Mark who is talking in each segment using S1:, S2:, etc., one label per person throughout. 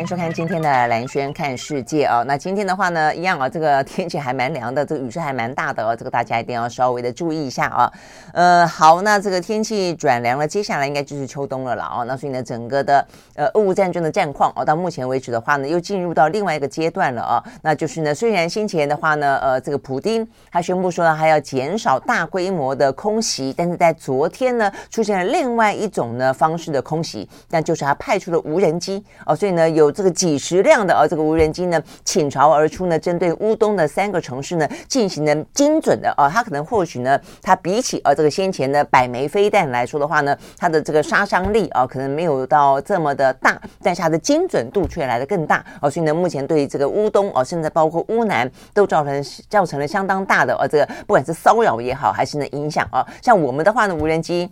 S1: 欢迎收看今天的蓝轩看世界啊。那今天的话呢，一样啊，这个天气还蛮凉的，这个雨势还蛮大的哦。这个大家一定要稍微的注意一下啊。呃，好，那这个天气转凉了，接下来应该就是秋冬了了啊。那所以呢，整个的呃俄乌战争的战况啊，到目前为止的话呢，又进入到另外一个阶段了啊。那就是呢，虽然先前的话呢，呃，这个普丁他宣布说呢，还要减少大规模的空袭，但是在昨天呢，出现了另外一种呢方式的空袭，但就是他派出了无人机哦，所以。呢，有这个几十辆的啊，这个无人机呢倾巢而出呢，针对乌东的三个城市呢进行了精准的啊，它可能或许呢，它比起啊这个先前的百枚飞弹来说的话呢，它的这个杀伤力啊可能没有到这么的大，但是它的精准度却来得更大啊，所以呢，目前对这个乌东啊，甚至包括乌南都造成造成了相当大的啊这个不管是骚扰也好，还是呢影响啊，像我们的话呢，无人机。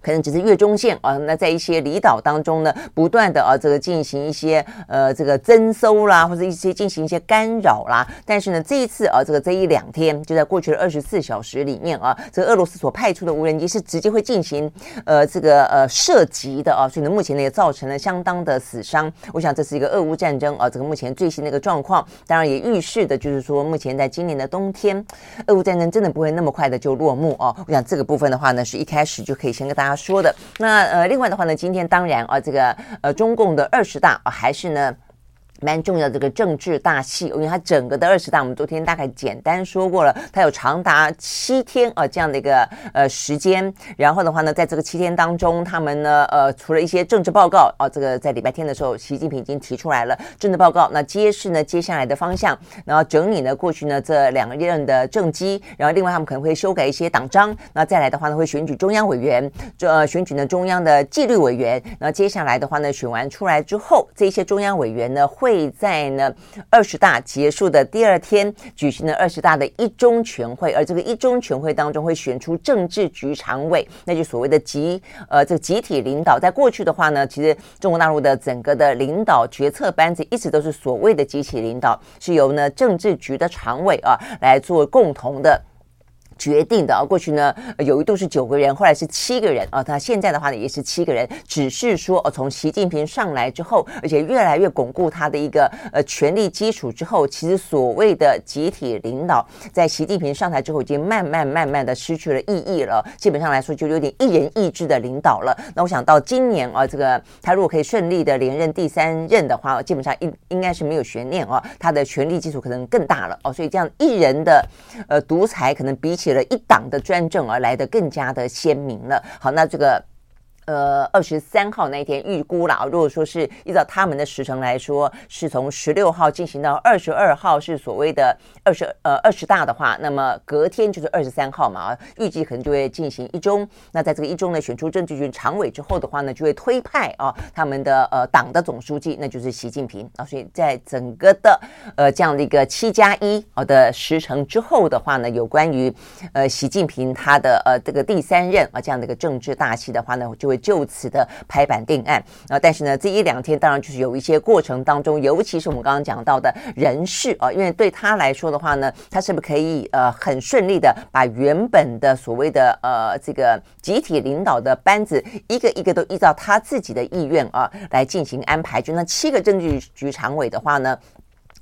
S1: 可能只是越中线啊，那在一些离岛当中呢，不断的啊，这个进行一些呃这个征收啦，或者一些进行一些干扰啦。但是呢，这一次啊，这个这一两天就在过去的二十四小时里面啊，这个俄罗斯所派出的无人机是直接会进行呃这个呃射击的啊，所以呢，目前呢也造成了相当的死伤。我想这是一个俄乌战争啊，这个目前最新的一个状况，当然也预示的就是说，目前在今年的冬天，俄乌战争真的不会那么快的就落幕啊。我想这个部分的话呢，是一开始就可以先跟大家。他说的那呃，另外的话呢，今天当然啊，这个呃，中共的二十大啊，还是呢。蛮重要的这个政治大戏，因为它整个的二十大，我们昨天大概简单说过了，它有长达七天啊这样的一个呃时间。然后的话呢，在这个七天当中，他们呢呃除了一些政治报告啊，这个在礼拜天的时候，习近平已经提出来了政治报告，那揭示呢接下来的方向，然后整理呢过去呢这两任的政绩，然后另外他们可能会修改一些党章，那再来的话呢会选举中央委员，这、呃、选举呢中央的纪律委员，那接下来的话呢选完出来之后，这些中央委员呢会。会在呢二十大结束的第二天举行了二十大的一中全会，而这个一中全会当中会选出政治局常委，那就所谓的集呃这个集体领导。在过去的话呢，其实中国大陆的整个的领导决策班子一直都是所谓的集体领导，是由呢政治局的常委啊来做共同的。决定的啊，过去呢有一度是九个人，后来是七个人啊。他现在的话呢也是七个人，只是说哦，从习近平上来之后，而且越来越巩固他的一个呃权力基础之后，其实所谓的集体领导，在习近平上台之后，已经慢慢慢慢的失去了意义了。基本上来说，就有点一人一制的领导了。那我想到今年啊，这个他如果可以顺利的连任第三任的话，基本上应应该是没有悬念啊，他的权力基础可能更大了哦。所以这样一人的呃独裁，可能比起了一党的专政而来的更加的鲜明了。好，那这个。呃，二十三号那一天预估了，如果说是依照他们的时程来说，是从十六号进行到二十二号，是所谓的二十呃二十大的话，那么隔天就是二十三号嘛，预计可能就会进行一中。那在这个一中呢，选出政治局常委之后的话呢，就会推派啊他们的呃党的总书记，那就是习近平啊。所以在整个的呃这样的一个七加一啊的时程之后的话呢，有关于呃习近平他的呃这个第三任啊这样的一个政治大戏的话呢，就会。就此的拍板定案啊，但是呢，这一两天当然就是有一些过程当中，尤其是我们刚刚讲到的人事啊，因为对他来说的话呢，他是不是可以呃很顺利的把原本的所谓的呃这个集体领导的班子一个一个都依照他自己的意愿啊来进行安排？就那七个政治局常委的话呢？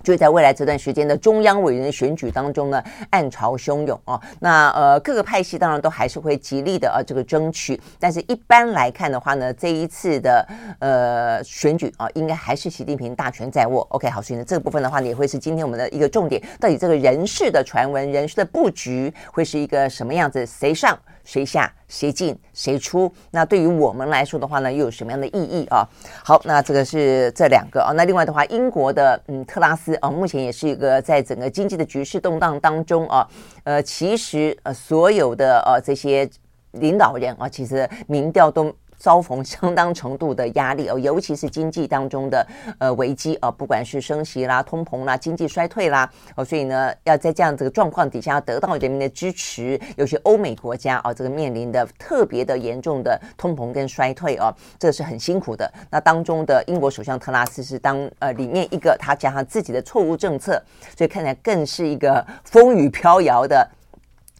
S1: 就在未来这段时间的中央委员选举当中呢，暗潮汹涌哦。那呃，各个派系当然都还是会极力的啊，这个争取。但是一般来看的话呢，这一次的呃选举啊，应该还是习近平大权在握。OK，好，所以呢，这个部分的话呢，也会是今天我们的一个重点。到底这个人事的传闻、人事的布局会是一个什么样子？谁上？谁下谁进谁出？那对于我们来说的话呢，又有什么样的意义啊？好，那这个是这两个啊。那另外的话，英国的嗯特拉斯啊，目前也是一个在整个经济的局势动荡当中啊，呃，其实呃所有的呃这些领导人啊，其实民调都。遭逢相当程度的压力哦，尤其是经济当中的呃危机啊，不管是升息啦、通膨啦、经济衰退啦哦，所以呢，要在这样这个状况底下得到人民的支持，尤其欧美国家啊，这个面临的特别的严重的通膨跟衰退哦，这是很辛苦的。那当中的英国首相特拉斯是当呃里面一个他加上自己的错误政策，所以看起来更是一个风雨飘摇的。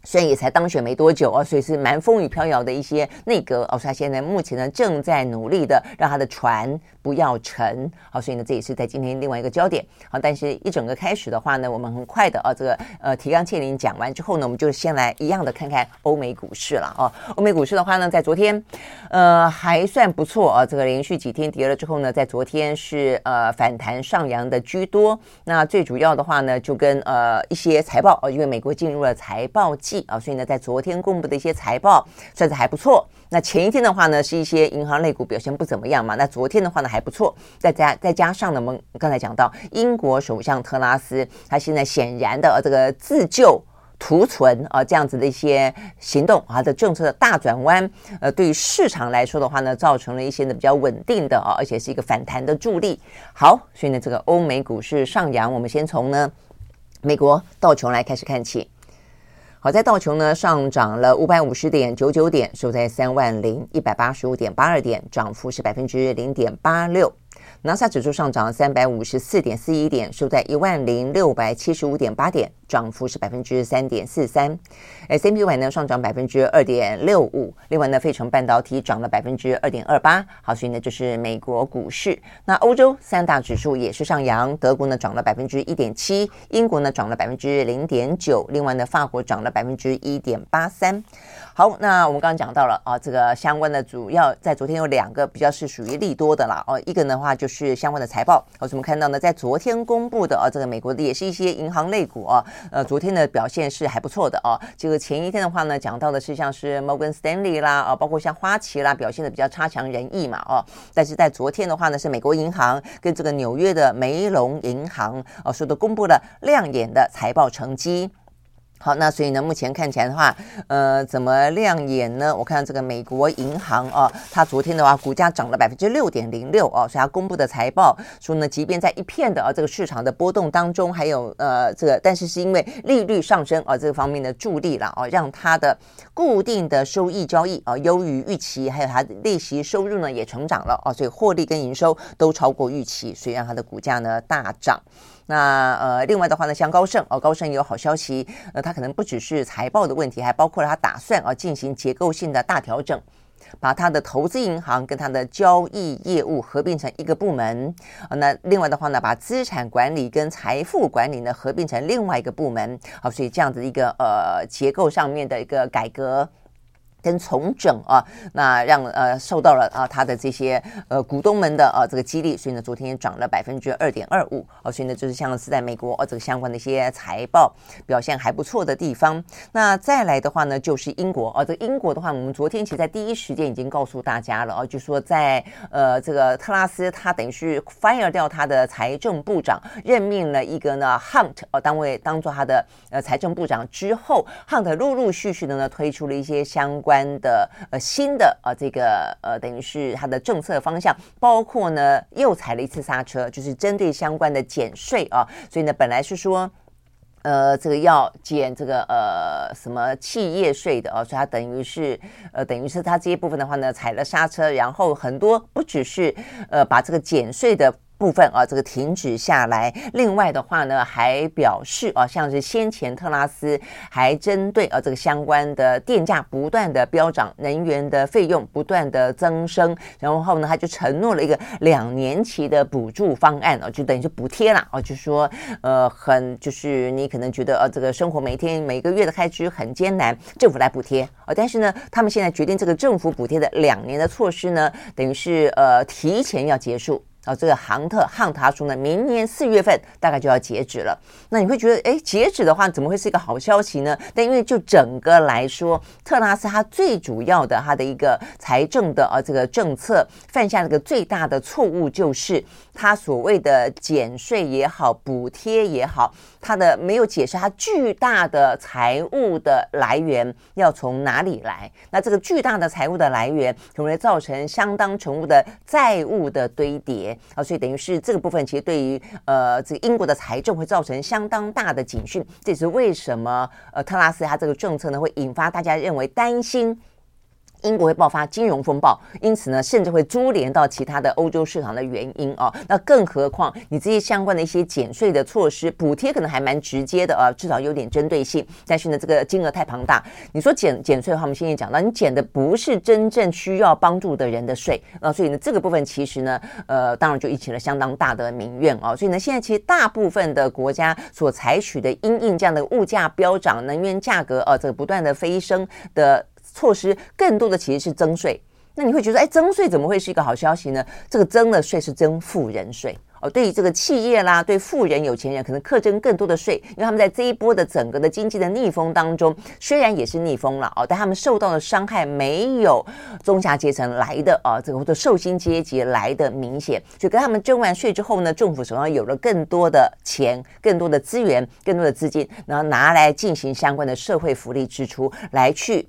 S1: 虽然也才当选没多久啊，所以是蛮风雨飘摇的一些内阁哦。所以他现在目前呢正在努力的让他的船不要沉。好，所以呢这也是在今天另外一个焦点。好，但是一整个开始的话呢，我们很快的啊，这个呃提纲挈领讲完之后呢，我们就先来一样的看看欧美股市了啊。欧美股市的话呢，在昨天呃还算不错啊，这个连续几天跌了之后呢，在昨天是呃反弹上扬的居多。那最主要的话呢，就跟呃一些财报哦，因为美国进入了财报季。啊，所以呢，在昨天公布的一些财报算是还不错。那前一天的话呢，是一些银行类股表现不怎么样嘛。那昨天的话呢，还不错。再加再加上呢，我们刚才讲到英国首相特拉斯，他现在显然的这个自救图存啊，这样子的一些行动啊，的政策的大转弯，呃，对于市场来说的话呢，造成了一些呢比较稳定的啊，而且是一个反弹的助力。好，所以呢，这个欧美股市上扬，我们先从呢美国道琼来开始看起。好在道琼呢上涨了五百五十点九九点，收在三万零一百八十五点八二点，涨幅是百分之零点八六。纳斯指数上涨三百五十四点四一点，收在一万零六百七十五点八点，涨幅是百分之三点四三。S&P 500版呢上涨百分之二点六五，另外呢费城半导体涨了百分之二点二八。好，所以呢就是美国股市。那欧洲三大指数也是上扬，德国呢涨了百分之一点七，英国呢涨了百分之零点九，另外呢法国涨了百分之一点八三。好，那我们刚刚讲到了啊，这个相关的主要在昨天有两个比较是属于利多的啦哦，一个的话就是相关的财报，我们看到呢，在昨天公布的啊，这个美国的也是一些银行类股啊，呃，昨天的表现是还不错的啊。这个前一天的话呢，讲到的是像是摩根斯丹利啦啊，包括像花旗啦，表现的比较差强人意嘛哦。但是在昨天的话呢，是美国银行跟这个纽约的梅隆银行啊，说的公布了亮眼的财报成绩。好，那所以呢，目前看起来的话，呃，怎么亮眼呢？我看到这个美国银行啊，它昨天的话，股价涨了百分之六点零六哦，所以它公布的财报说呢，即便在一片的啊这个市场的波动当中，还有呃这个，但是是因为利率上升啊这个方面的助力了啊，让它的固定的收益交易啊优于预期，还有它的利息收入呢也成长了啊，所以获利跟营收都超过预期，所以让它的股价呢大涨。那呃，另外的话呢，像高盛哦，高盛也有好消息，呃，它可能不只是财报的问题，还包括了它打算啊进行结构性的大调整，把它的投资银行跟它的交易业务合并成一个部门。那另外的话呢，把资产管理跟财富管理呢合并成另外一个部门。好，所以这样子一个呃结构上面的一个改革。跟重整啊，那让呃受到了啊他的这些呃股东们的啊这个激励，所以呢昨天涨了百分之二点二五哦，所以呢就是像是在美国哦这个相关的一些财报表现还不错的地方。那再来的话呢就是英国哦，这个英国的话，我们昨天其实在第一时间已经告诉大家了哦，就说在呃这个特拉斯他等于是 fire 掉他的财政部长，任命了一个呢 Hunt 哦单位当做他的呃财政部长之后，Hunt 陆陆续续的呢推出了一些相关。关的呃新的呃这个呃等于是它的政策方向，包括呢又踩了一次刹车，就是针对相关的减税啊，所以呢本来是说呃这个要减这个呃什么企业税的啊，所以它等于是呃等于是它这一部分的话呢踩了刹车，然后很多不只是呃把这个减税的。部分啊，这个停止下来。另外的话呢，还表示啊，像是先前特拉斯还针对啊这个相关的电价不断的飙涨，能源的费用不断的增生，然后呢，他就承诺了一个两年期的补助方案啊，就等于是补贴啦啊，就说呃很就是你可能觉得呃这个生活每天每个月的开支很艰难，政府来补贴啊，但是呢，他们现在决定这个政府补贴的两年的措施呢，等于是呃提前要结束。啊，这个杭特汉塔说呢，明年四月份大概就要截止了。那你会觉得，哎，截止的话，怎么会是一个好消息呢？但因为就整个来说，特拉斯他最主要的他的一个财政的啊这个政策犯下了一个最大的错误，就是他所谓的减税也好，补贴也好，他的没有解释他巨大的财务的来源要从哪里来。那这个巨大的财务的来源，可能会造成相当程度的债务的堆叠。啊，所以等于是这个部分，其实对于呃这个英国的财政会造成相当大的警讯。这也是为什么呃特拉斯他这个政策呢，会引发大家认为担心。英国会爆发金融风暴，因此呢，甚至会株连到其他的欧洲市场的原因啊。那更何况你这些相关的一些减税的措施、补贴，可能还蛮直接的啊，至少有点针对性。但是呢，这个金额太庞大。你说减减税的话，我们现在讲到，你减的不是真正需要帮助的人的税啊，所以呢，这个部分其实呢，呃，当然就引起了相当大的民怨啊。所以呢，现在其实大部分的国家所采取的因应这样的物价飙涨、能源价格啊，这个不断的飞升的。措施更多的其实是增税，那你会觉得，哎，增税怎么会是一个好消息呢？这个增的税是增富人税哦，对于这个企业啦，对富人、有钱人可能课征更多的税，因为他们在这一波的整个的经济的逆风当中，虽然也是逆风了哦，但他们受到的伤害没有中下阶层来的啊，这个或者受薪阶级来的明显，就跟他们征完税之后呢，政府手上有了更多的钱、更多的资源、更多的资金，然后拿来进行相关的社会福利支出，来去。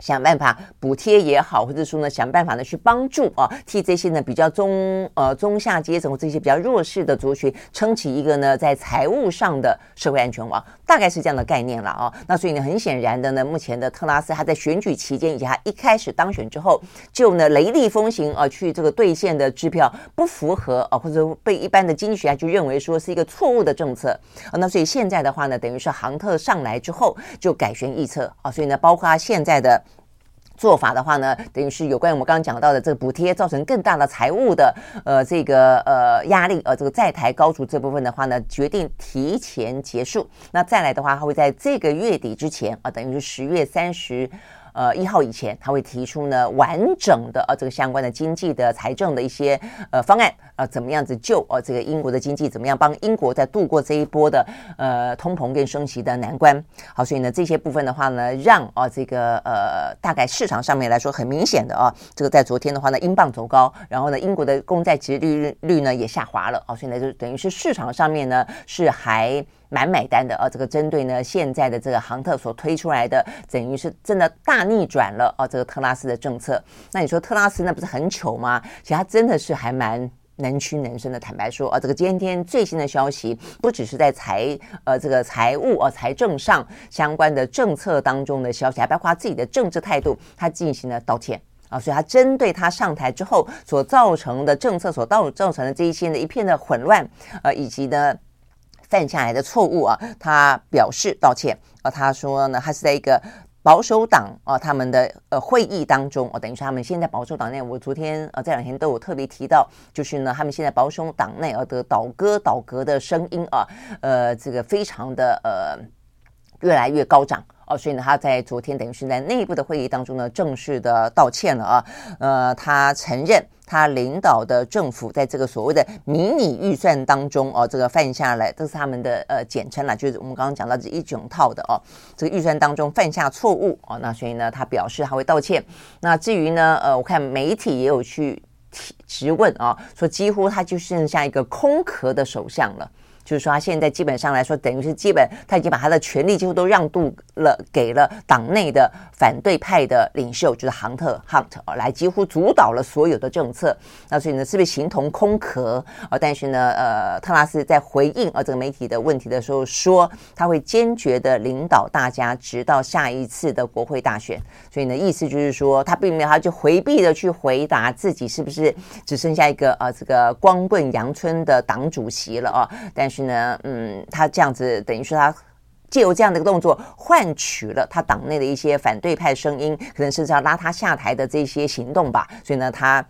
S1: 想办法补贴也好，或者说呢，想办法呢去帮助啊，替这些呢比较中呃中下阶层或这些比较弱势的族群撑起一个呢在财务上的社会安全网，大概是这样的概念了啊。那所以呢，很显然的呢，目前的特拉斯他在选举期间以及他一开始当选之后，就呢雷厉风行啊，去这个兑现的支票不符合啊，或者被一般的经济学家就认为说是一个错误的政策啊。那所以现在的话呢，等于是航特上来之后就改弦易辙啊，所以呢，包括他现在的。做法的话呢，等于是有关于我们刚刚讲到的这个补贴，造成更大的财务的呃这个呃压力，呃这个债台高筑这部分的话呢，决定提前结束。那再来的话，它会在这个月底之前啊，等于是十月三十。呃，一号以前他会提出呢完整的呃这个相关的经济的财政的一些呃方案，呃怎么样子救呃这个英国的经济，怎么样帮英国在度过这一波的呃通膨跟升息的难关。好，所以呢这些部分的话呢，让啊、呃、这个呃大概市场上面来说很明显的啊，这个在昨天的话呢，英镑走高，然后呢英国的公债殖利率率呢也下滑了。好，所以呢就等于是市场上面呢是还。蛮买单的啊，这个针对呢现在的这个航特所推出来的，等于是真的大逆转了啊，这个特拉斯的政策。那你说特拉斯那不是很糗吗？其实他真的是还蛮能屈能伸的。坦白说啊，这个今天最新的消息，不只是在财呃这个财务啊财政上相关的政策当中的消息，还包括他自己的政治态度，他进行了道歉啊，所以他针对他上台之后所造成的政策所造造成的这一些的一片的混乱，呃以及呢。犯下来的错误啊，他表示道歉啊。他说呢，他是在一个保守党啊他们的呃会议当中啊，等于说他们现在保守党内，我昨天啊这两天都有特别提到，就是呢，他们现在保守党内啊的倒戈倒戈的声音啊，呃，这个非常的呃越来越高涨哦，所以呢，他在昨天等于是在内部的会议当中呢，正式的道歉了啊，呃，他承认。他领导的政府在这个所谓的迷你预算当中哦，这个犯下来都是他们的呃简称啦，就是我们刚刚讲到这一整套的哦，这个预算当中犯下错误哦，那所以呢，他表示他会道歉。那至于呢，呃，我看媒体也有去提质问啊，说几乎他就剩下一个空壳的首相了。就是说，他现在基本上来说，等于是基本他已经把他的权力几乎都让渡了给了党内的反对派的领袖，就是杭特 Hunt 来几乎主导了所有的政策。那所以呢，是不是形同空壳啊？但是呢，呃，特拉斯在回应啊这个媒体的问题的时候说，他会坚决的领导大家直到下一次的国会大选。所以呢，意思就是说，他并没有他就回避的去回答自己是不是只剩下一个啊这个光棍阳春的党主席了啊？但是。呢，嗯，他这样子等于说，他借由这样的一个动作，换取了他党内的一些反对派声音，可能是要拉他下台的这些行动吧。所以呢，他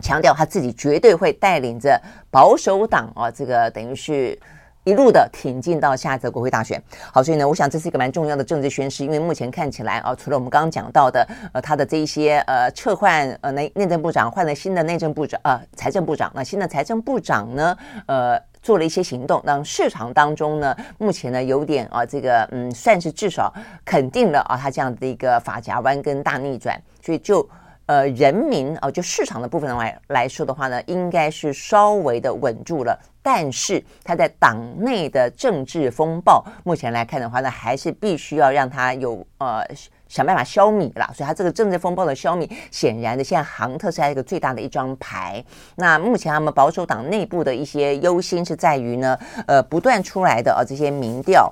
S1: 强调他自己绝对会带领着保守党啊，这个等于是一路的挺进到下一次国会大选。好，所以呢，我想这是一个蛮重要的政治宣示，因为目前看起来啊，除了我们刚刚讲到的，呃，他的这一些呃撤换呃内内政部长，换了新的内政部长呃财政部长，那新的财政部长呢，呃。做了一些行动，让市场当中呢，目前呢有点啊，这个嗯，算是至少肯定了啊，他这样的一个法夹弯跟大逆转，所以就呃人民啊，就市场的部分来来说的话呢，应该是稍微的稳住了。但是他在党内的政治风暴，目前来看的话呢，还是必须要让他有呃想办法消弭了。所以他这个政治风暴的消弭，显然的现在杭特是一个最大的一张牌。那目前他们保守党内部的一些忧心是在于呢，呃，不断出来的呃这些民调。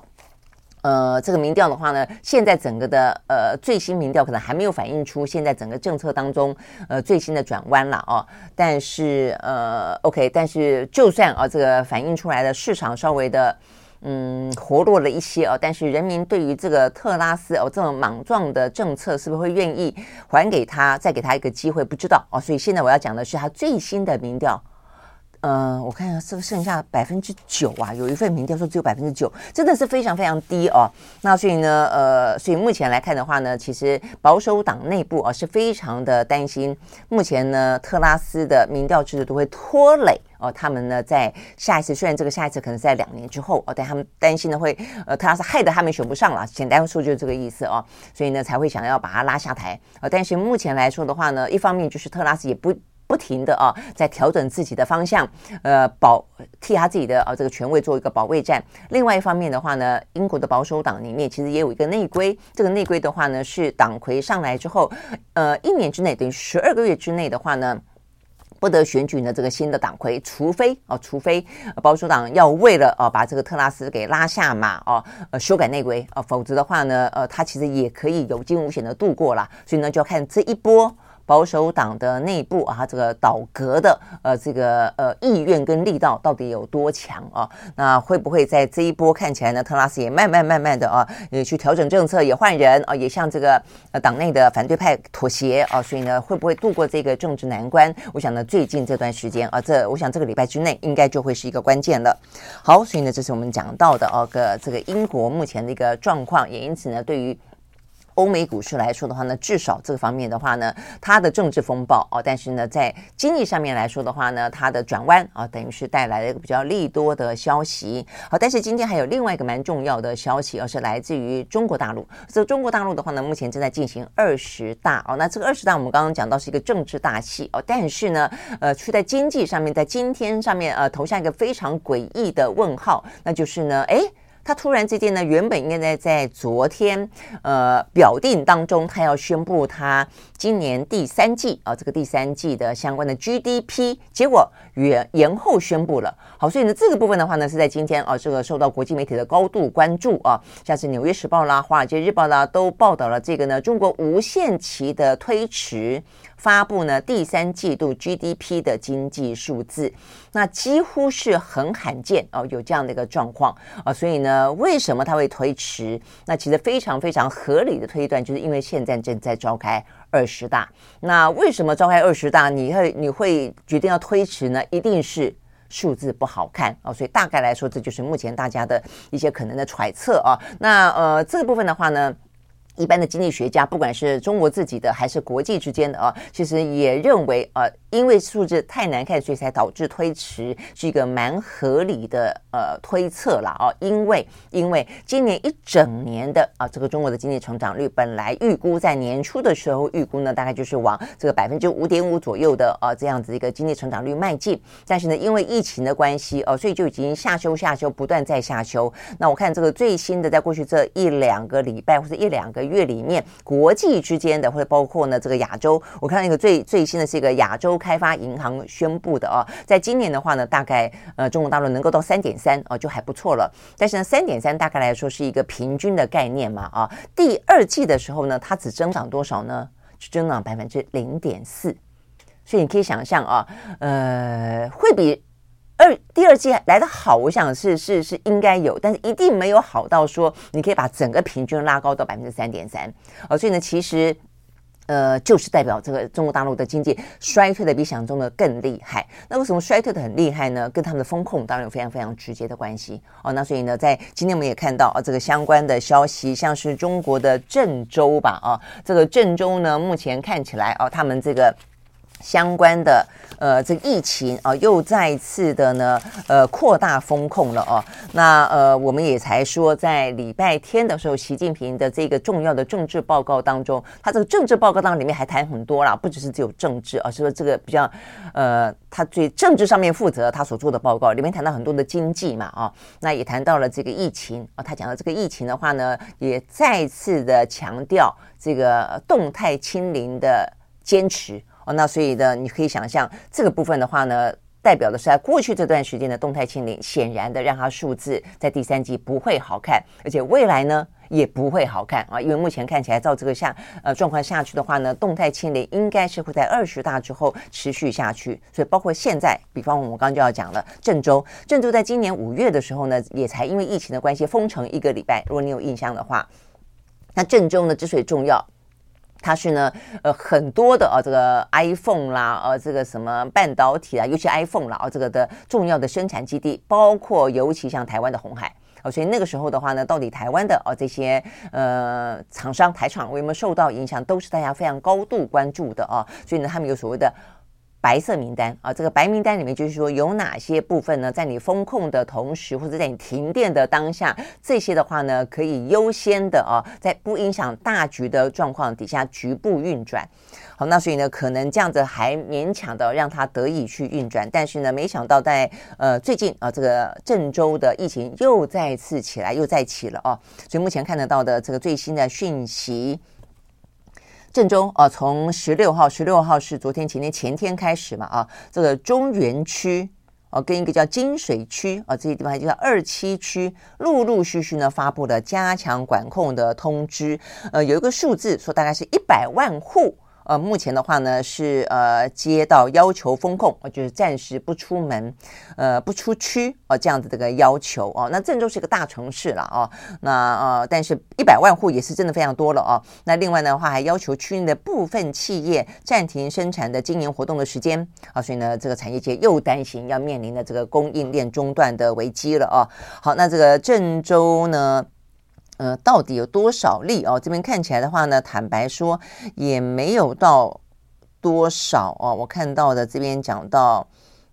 S1: 呃，这个民调的话呢，现在整个的呃最新民调可能还没有反映出现在整个政策当中呃最新的转弯了哦。但是呃，OK，但是就算啊这个反映出来的市场稍微的嗯活络了一些哦，但是人民对于这个特拉斯哦这种莽撞的政策是不是会愿意还给他再给他一个机会？不知道哦。所以现在我要讲的是他最新的民调。呃，我看一下是不是剩下百分之九啊？有一份民调说只有百分之九，真的是非常非常低哦。那所以呢，呃，所以目前来看的话呢，其实保守党内部啊是非常的担心。目前呢，特拉斯的民调制度都会拖累哦，他们呢在下一次，虽然这个下一次可能在两年之后哦，但他们担心的会呃，特拉斯害得他们选不上了。简单说就是这个意思哦，所以呢才会想要把他拉下台啊。但是目前来说的话呢，一方面就是特拉斯也不。不停的啊，在调整自己的方向，呃，保替他自己的啊这个权位做一个保卫战。另外一方面的话呢，英国的保守党里面其实也有一个内规，这个内规的话呢，是党魁上来之后，呃，一年之内等于十二个月之内的话呢，不得选举呢这个新的党魁，除非啊，除非保守党要为了啊把这个特拉斯给拉下马哦，呃，修改内规啊，否则的话呢，呃，他其实也可以有惊无险的度过了。所以呢，就要看这一波。保守党的内部啊，这个倒阁的呃，这个呃意愿跟力道到底有多强啊？那会不会在这一波看起来呢？特拉斯也慢慢慢慢的啊，也去调整政策，也换人啊，也向这个呃党内的反对派妥协啊，所以呢，会不会度过这个政治难关？我想呢，最近这段时间啊，这我想这个礼拜之内应该就会是一个关键了。好，所以呢，这是我们讲到的哦，个这个英国目前的一个状况，也因此呢，对于。欧美股市来说的话呢，至少这个方面的话呢，它的政治风暴哦，但是呢，在经济上面来说的话呢，它的转弯啊，等于是带来了一个比较利多的消息。好，但是今天还有另外一个蛮重要的消息，而是来自于中国大陆。这个中国大陆的话呢，目前正在进行二十大哦。那这个二十大我们刚刚讲到是一个政治大戏哦，但是呢，呃，却在经济上面，在今天上面呃，投下一个非常诡异的问号，那就是呢，哎。他突然之间呢，原本应该在在昨天，呃，表定当中，他要宣布他今年第三季啊，这个第三季的相关的 GDP，结果延延后宣布了。好，所以呢，这个部分的话呢，是在今天啊，这个受到国际媒体的高度关注啊，像是《纽约时报》啦、《华尔街日报》啦，都报道了这个呢，中国无限期的推迟。发布呢第三季度 GDP 的经济数字，那几乎是很罕见哦，有这样的一个状况啊，所以呢，为什么它会推迟？那其实非常非常合理的推断，就是因为现在正在召开二十大。那为什么召开二十大，你会你会决定要推迟呢？一定是数字不好看啊，所以大概来说，这就是目前大家的一些可能的揣测啊。那呃，这部分的话呢，一般的经济学家，不管是中国自己的还是国际之间的啊，其实也认为啊。因为数字太难看，所以才导致推迟，是一个蛮合理的呃推测了啊。因为因为今年一整年的啊，这个中国的经济成长率本来预估在年初的时候预估呢，大概就是往这个百分之五点五左右的啊这样子一个经济成长率迈进。但是呢，因为疫情的关系哦，所以就已经下修下修，不断在下修。那我看这个最新的，在过去这一两个礼拜或者一两个月月里面，国际之间的，或者包括呢这个亚洲，我看到一个最最新的是一个亚洲。开发银行宣布的啊，在今年的话呢，大概呃中国大陆能够到三点三啊，就还不错了。但是呢，三点三大概来说是一个平均的概念嘛啊。第二季的时候呢，它只增长多少呢？只增长百分之零点四。所以你可以想象啊，呃，会比二第二季来的好，我想是是是应该有，但是一定没有好到说你可以把整个平均拉高到百分之三点三哦。所以呢，其实。呃，就是代表这个中国大陆的经济衰退的比想象中的更厉害。那为什么衰退的很厉害呢？跟他们的风控当然有非常非常直接的关系哦。那所以呢，在今天我们也看到啊，这个相关的消息，像是中国的郑州吧，啊，这个郑州呢，目前看起来哦，他们这个。相关的呃，这个疫情啊，又再次的呢，呃，扩大封控了哦。那呃，我们也才说，在礼拜天的时候，习近平的这个重要的政治报告当中，他这个政治报告当中里面还谈很多啦，不只是只有政治，而是说这个比较呃，他对政治上面负责，他所做的报告里面谈到很多的经济嘛啊，那也谈到了这个疫情啊，他讲到这个疫情的话呢，也再次的强调这个动态清零的坚持。那所以呢，你可以想象这个部分的话呢，代表的是在过去这段时间的动态清零，显然的让它数字在第三季不会好看，而且未来呢也不会好看啊，因为目前看起来照这个下呃状况下去的话呢，动态清零应该是会在二十大之后持续下去，所以包括现在，比方我们刚刚就要讲了，郑州，郑州在今年五月的时候呢，也才因为疫情的关系封城一个礼拜，如果你有印象的话，那郑州呢之所以重要。它是呢，呃，很多的啊，这个 iPhone 啦，呃，这个什么半导体啊，尤其 iPhone 啦，啊，这个的重要的生产基地，包括尤其像台湾的红海，哦，所以那个时候的话呢，到底台湾的啊这些呃厂商台厂有没有受到影响，都是大家非常高度关注的啊，所以呢，他们有所谓的。白色名单啊，这个白名单里面就是说有哪些部分呢，在你封控的同时，或者在你停电的当下，这些的话呢，可以优先的啊，在不影响大局的状况底下局部运转。好，那所以呢，可能这样子还勉强的让它得以去运转，但是呢，没想到在呃最近啊，这个郑州的疫情又再次起来，又再起了啊，所以目前看得到的这个最新的讯息。郑州啊，从十六号，十六号是昨天、前天、前天开始嘛啊，这个中原区啊，跟一个叫金水区啊，这些地方就叫二七区，陆陆续续呢发布了加强管控的通知，呃，有一个数字说大概是一百万户。呃，目前的话呢是呃接到要求封控，就是暂时不出门，呃不出区哦、呃、这样子的一个要求哦。那郑州是一个大城市了哦，那呃但是一百万户也是真的非常多了哦。那另外的话还要求区内的部分企业暂停生产的经营活动的时间啊，所以呢这个产业界又担心要面临的这个供应链中断的危机了哦。好，那这个郑州呢？呃，到底有多少例哦？这边看起来的话呢，坦白说也没有到多少哦。我看到的这边讲到，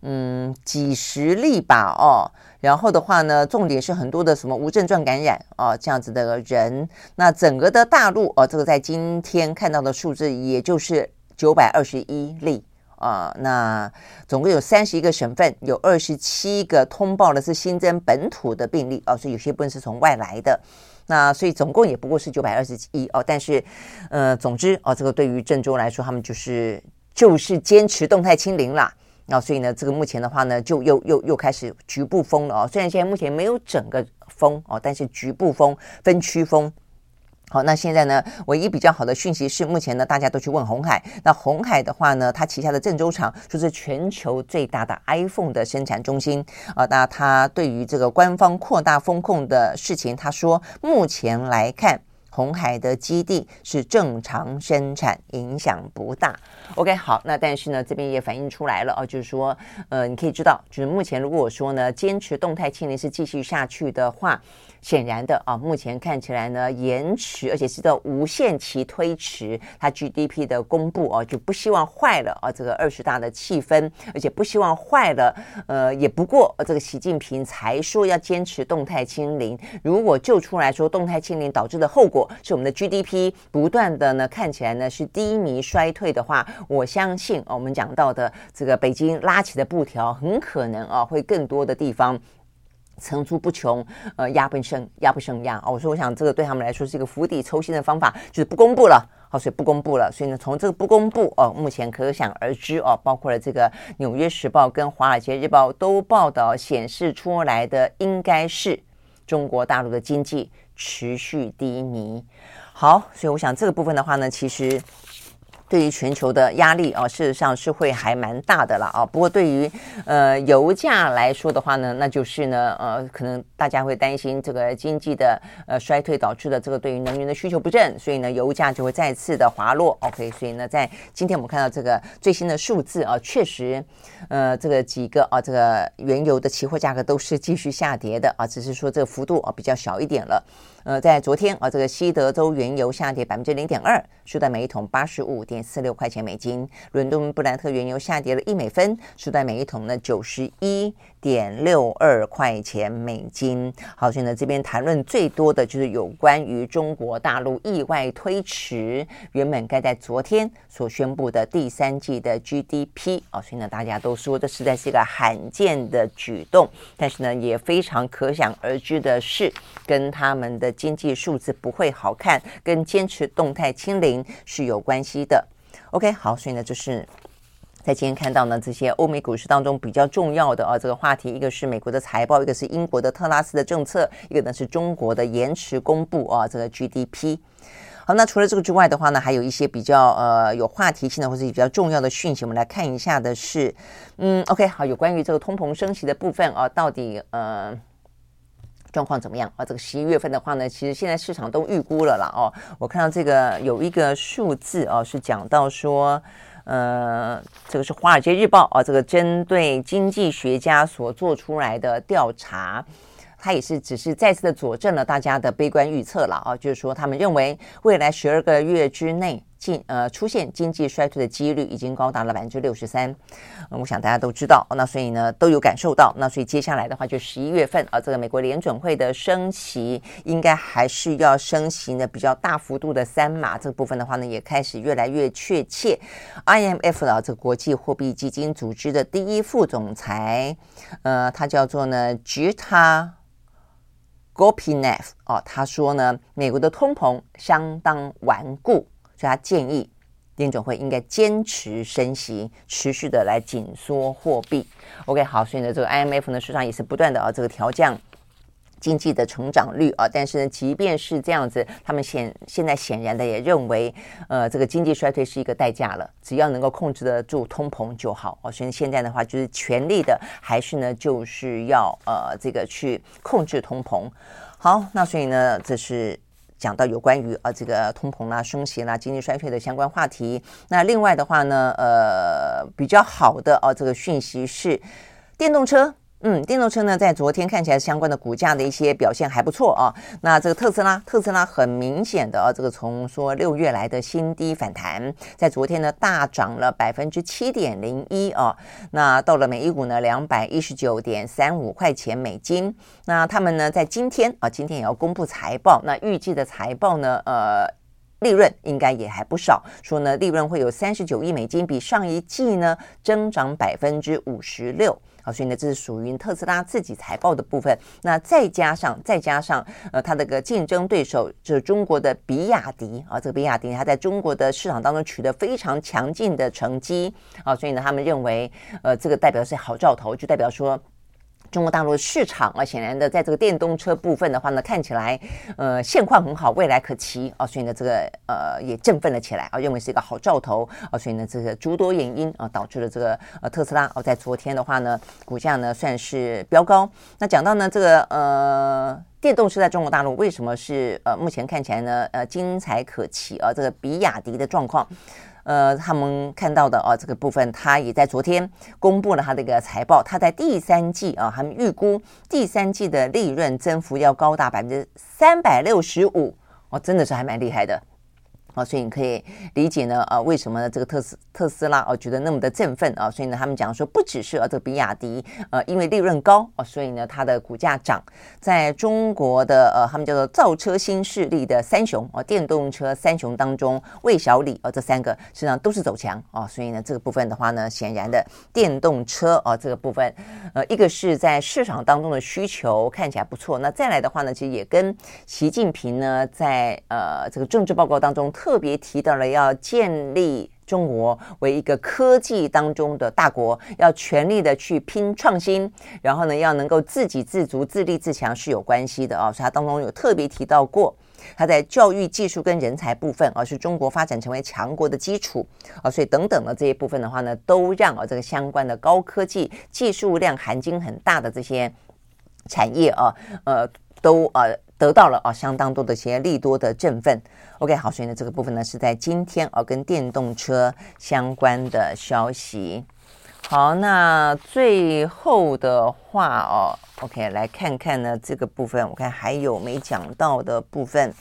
S1: 嗯，几十例吧哦。然后的话呢，重点是很多的什么无症状感染哦，这样子的人。那整个的大陆哦，这个在今天看到的数字也就是九百二十一例啊，哦。那总共有三十一个省份，有二十七个通报的是新增本土的病例哦，所以有些部分是从外来的。那所以总共也不过是九百二十一哦，但是，呃，总之哦，这个对于郑州来说，他们就是就是坚持动态清零啦。那所以呢，这个目前的话呢，就又又又开始局部封了哦。虽然现在目前没有整个封哦，但是局部封、分区封。好，那现在呢，唯一比较好的讯息是，目前呢，大家都去问红海。那红海的话呢，它旗下的郑州厂就是全球最大的 iPhone 的生产中心啊。那他对于这个官方扩大风控的事情，他说，目前来看。红海的基地是正常生产，影响不大。OK，好，那但是呢，这边也反映出来了哦，就是说，呃，你可以知道，就是目前如果说呢，坚持动态清零是继续下去的话。显然的啊，目前看起来呢，延迟而且是在无限期推迟它 GDP 的公布啊，就不希望坏了啊这个二十大的气氛，而且不希望坏了，呃，也不过这个习近平才说要坚持动态清零，如果就出来说动态清零导致的后果是我们的 GDP 不断的呢看起来呢是低迷衰退的话，我相信啊我们讲到的这个北京拉起的布条很可能啊会更多的地方。层出不穷，呃，压不胜压不胜压啊！我说，我想这个对他们来说是一个釜底抽薪的方法，就是不公布了，好，所以不公布了。所以呢，从这个不公布哦，目前可想而知哦，包括了这个《纽约时报》跟《华尔街日报》都报道显示出来的，应该是中国大陆的经济持续低迷。好，所以我想这个部分的话呢，其实。对于全球的压力啊，事实上是会还蛮大的了啊。不过对于呃油价来说的话呢，那就是呢呃，可能大家会担心这个经济的呃衰退导致的这个对于能源的需求不振，所以呢油价就会再次的滑落。OK，所以呢在今天我们看到这个最新的数字啊，确实呃这个几个啊这个原油的期货价格都是继续下跌的啊，只是说这个幅度啊比较小一点了。呃，在昨天啊，这个西德州原油下跌百分之零点二，收在每一桶八十五点四六块钱美金。伦敦布兰特原油下跌了一美分，收在每一桶呢九十一点六二块钱美金。好，所以呢这边谈论最多的就是有关于中国大陆意外推迟原本该在昨天所宣布的第三季的 GDP 啊，所以呢，大家都说这实在是一个罕见的举动，但是呢，也非常可想而知的是，跟他们的经济数字不会好看，跟坚持动态清零是有关系的。OK，好，所以呢，就是在今天看到呢，这些欧美股市当中比较重要的啊，这个话题，一个是美国的财报，一个是英国的特拉斯的政策，一个呢是中国的延迟公布啊，这个 GDP。好，那除了这个之外的话呢，还有一些比较呃有话题性的或者比较重要的讯息，我们来看一下的是，嗯，OK，好，有关于这个通膨升息的部分啊，到底呃。状况怎么样啊？这个十一月份的话呢，其实现在市场都预估了啦。哦。我看到这个有一个数字哦，是讲到说，呃，这个是《华尔街日报》啊，这个针对经济学家所做出来的调查，它也是只是再次的佐证了大家的悲观预测了啊，就是说他们认为未来十二个月之内。进呃出现经济衰退的几率已经高达了百分之六十三，我想大家都知道，那所以呢都有感受到，那所以接下来的话就十一月份啊，这个美国联准会的升息应该还是要升息呢比较大幅度的三码，这个部分的话呢也开始越来越确切。IMF 啊这个国际货币基金组织的第一副总裁，呃，他叫做呢 Jita Gopinath 哦，他说呢美国的通膨相当顽固。所以他建议联总会应该坚持升息，持续的来紧缩货币。OK，好，所以呢，这个 IMF 呢，实际上也是不断的啊，这个调降经济的成长率啊。但是呢，即便是这样子，他们显现在显然的也认为，呃，这个经济衰退是一个代价了。只要能够控制得住通膨就好哦。所以现在的话，就是全力的，还是呢，就是要呃，这个去控制通膨。好，那所以呢，这是。讲到有关于呃这个通膨啦、升息啦、经济衰退的相关话题。那另外的话呢，呃，比较好的哦，这个讯息是电动车。嗯，电动车呢，在昨天看起来相关的股价的一些表现还不错啊。那这个特斯拉，特斯拉很明显的啊，这个从说六月来的新低反弹，在昨天呢大涨了百分之七点零一啊。那到了每一股呢两百一十九点三五块钱美金。那他们呢在今天啊，今天也要公布财报，那预计的财报呢，呃，利润应该也还不少，说呢利润会有三十九亿美金，比上一季呢增长百分之五十六。啊，所以呢，这是属于特斯拉自己财报的部分。那再加上，再加上，呃，它的个竞争对手就是中国的比亚迪啊，这个比亚迪它在中国的市场当中取得非常强劲的成绩啊，所以呢，他们认为，呃，这个代表是好兆头，就代表说。中国大陆市场啊，显然的，在这个电动车部分的话呢，看起来呃现况很好，未来可期啊，所以呢，这个呃也振奋了起来啊，认为是一个好兆头啊，所以呢，这个诸多原因啊，导致了这个呃特斯拉哦，在昨天的话呢，股价呢算是飙高。那讲到呢，这个呃电动车在中国大陆为什么是呃目前看起来呢呃精彩可期啊？这个比亚迪的状况。呃，他们看到的啊，这个部分，他也在昨天公布了他的一个财报。他在第三季啊，他们预估第三季的利润增幅要高达百分之三百六十五，哦，真的是还蛮厉害的。啊，所以你可以理解呢，呃，为什么呢？这个特斯特斯拉哦，觉得那么的振奋啊？所以呢，他们讲说，不只是呃这个比亚迪，呃，因为利润高哦，所以呢，它的股价涨。在中国的呃，他们叫做造车新势力的三雄哦，电动车三雄当中，魏小李哦，这三个实际上都是走强哦。所以呢，这个部分的话呢，显然的电动车哦，这个部分，呃，一个是在市场当中的需求看起来不错。那再来的话呢，其实也跟习近平呢，在呃这个政治报告当中。特特别提到了要建立中国为一个科技当中的大国，要全力的去拼创新，然后呢，要能够自给自足、自立自强是有关系的啊。所以它当中有特别提到过。它在教育技术跟人才部分啊，是中国发展成为强国的基础啊，所以等等的这一部分的话呢，都让啊这个相关的高科技、技术量含金很大的这些产业啊，呃，都呃得到了啊相当多的一些利多的振奋。OK，好，所以呢这个部分呢是在今天哦跟电动车相关的消息。好，那最后的话哦，OK，来看看呢这个部分，我看还有没讲到的部分。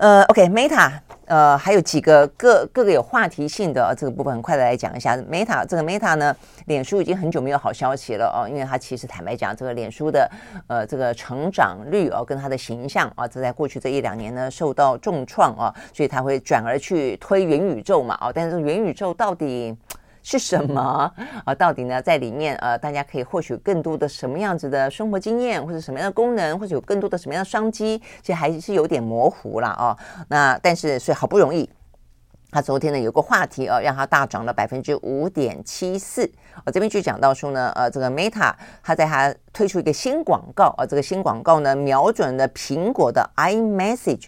S1: 呃，OK，Meta，呃，还有几个各各个有话题性的这个部分，很快的来讲一下。Meta 这个 Meta 呢，脸书已经很久没有好消息了哦，因为它其实坦白讲，这个脸书的呃这个成长率哦，跟它的形象啊，这在过去这一两年呢受到重创啊，所以它会转而去推元宇宙嘛，哦，但是元宇宙到底？是什么啊？到底呢，在里面呃，大家可以获取更多的什么样子的生活经验，或者什么样的功能，或者有更多的什么样的商机，其实还是有点模糊了哦。那但是，所以好不容易，他昨天呢有个话题哦，让他大涨了百分之五点七四。我这边就讲到说呢，呃，这个 Meta 他在他推出一个新广告啊，这个新广告呢瞄准了苹果的 iMessage。